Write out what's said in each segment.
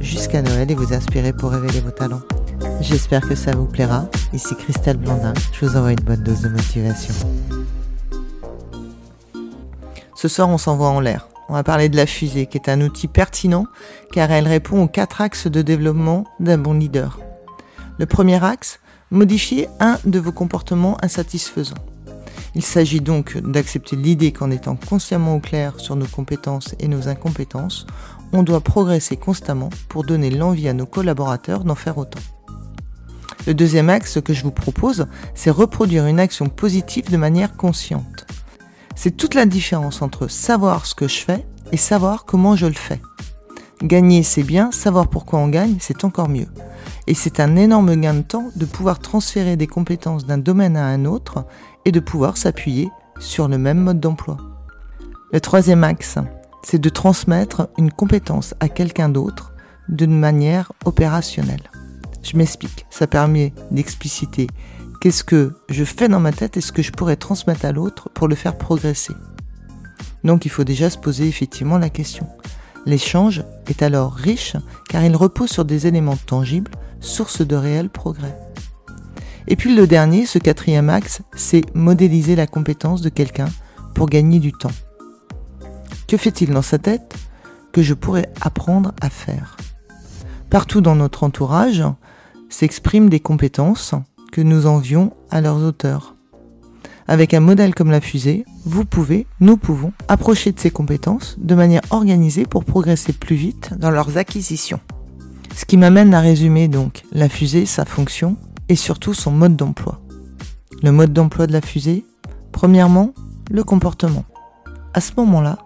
jusqu'à Noël et vous inspirer pour révéler vos talents. J'espère que ça vous plaira. Ici Christelle Blandin, je vous envoie une bonne dose de motivation. Ce soir, on s'envoie en l'air. On va parler de la fusée, qui est un outil pertinent car elle répond aux quatre axes de développement d'un bon leader. Le premier axe, modifier un de vos comportements insatisfaisants. Il s'agit donc d'accepter l'idée qu'en étant consciemment au clair sur nos compétences et nos incompétences, on doit progresser constamment pour donner l'envie à nos collaborateurs d'en faire autant. Le deuxième axe que je vous propose, c'est reproduire une action positive de manière consciente. C'est toute la différence entre savoir ce que je fais et savoir comment je le fais. Gagner, c'est bien, savoir pourquoi on gagne, c'est encore mieux. Et c'est un énorme gain de temps de pouvoir transférer des compétences d'un domaine à un autre et de pouvoir s'appuyer sur le même mode d'emploi. Le troisième axe, c'est de transmettre une compétence à quelqu'un d'autre d'une manière opérationnelle. Je m'explique, ça permet d'expliciter qu'est-ce que je fais dans ma tête et ce que je pourrais transmettre à l'autre pour le faire progresser. Donc il faut déjà se poser effectivement la question. L'échange est alors riche car il repose sur des éléments tangibles, source de réel progrès. Et puis le dernier, ce quatrième axe, c'est modéliser la compétence de quelqu'un pour gagner du temps. Que fait-il dans sa tête que je pourrais apprendre à faire? Partout dans notre entourage s'expriment des compétences que nous envions à leurs auteurs. Avec un modèle comme la fusée, vous pouvez, nous pouvons, approcher de ces compétences de manière organisée pour progresser plus vite dans leurs acquisitions. Ce qui m'amène à résumer donc la fusée, sa fonction et surtout son mode d'emploi. Le mode d'emploi de la fusée, premièrement, le comportement. À ce moment-là,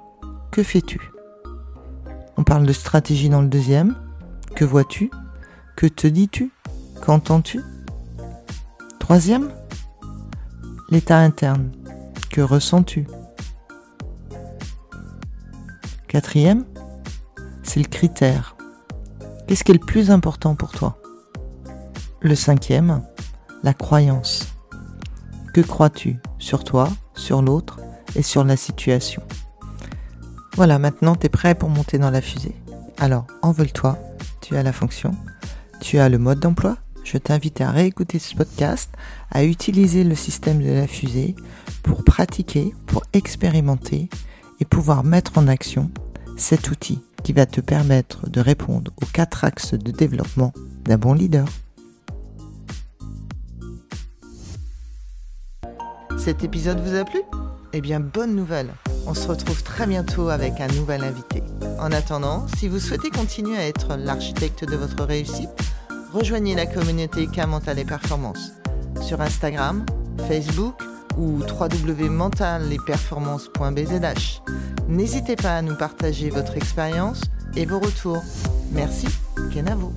que fais-tu? On parle de stratégie dans le deuxième. Que vois-tu? Que te dis-tu? Qu'entends-tu? Troisième, l'état interne. Que ressens-tu? Quatrième, c'est le critère. Qu'est-ce qui est le plus important pour toi? Le cinquième, la croyance. Que crois-tu? Sur toi, sur l'autre et sur la situation voilà, maintenant tu es prêt pour monter dans la fusée. Alors, envole-toi, tu as la fonction, tu as le mode d'emploi. Je t'invite à réécouter ce podcast, à utiliser le système de la fusée pour pratiquer, pour expérimenter et pouvoir mettre en action cet outil qui va te permettre de répondre aux quatre axes de développement d'un bon leader. Cet épisode vous a plu? Eh bien, bonne nouvelle on se retrouve très bientôt avec un nouvel invité. En attendant, si vous souhaitez continuer à être l'architecte de votre réussite, rejoignez la communauté K Mental et Performance sur Instagram, Facebook ou www.mentalesperformances.bzh. N'hésitez pas à nous partager votre expérience et vos retours. Merci, Kenavo.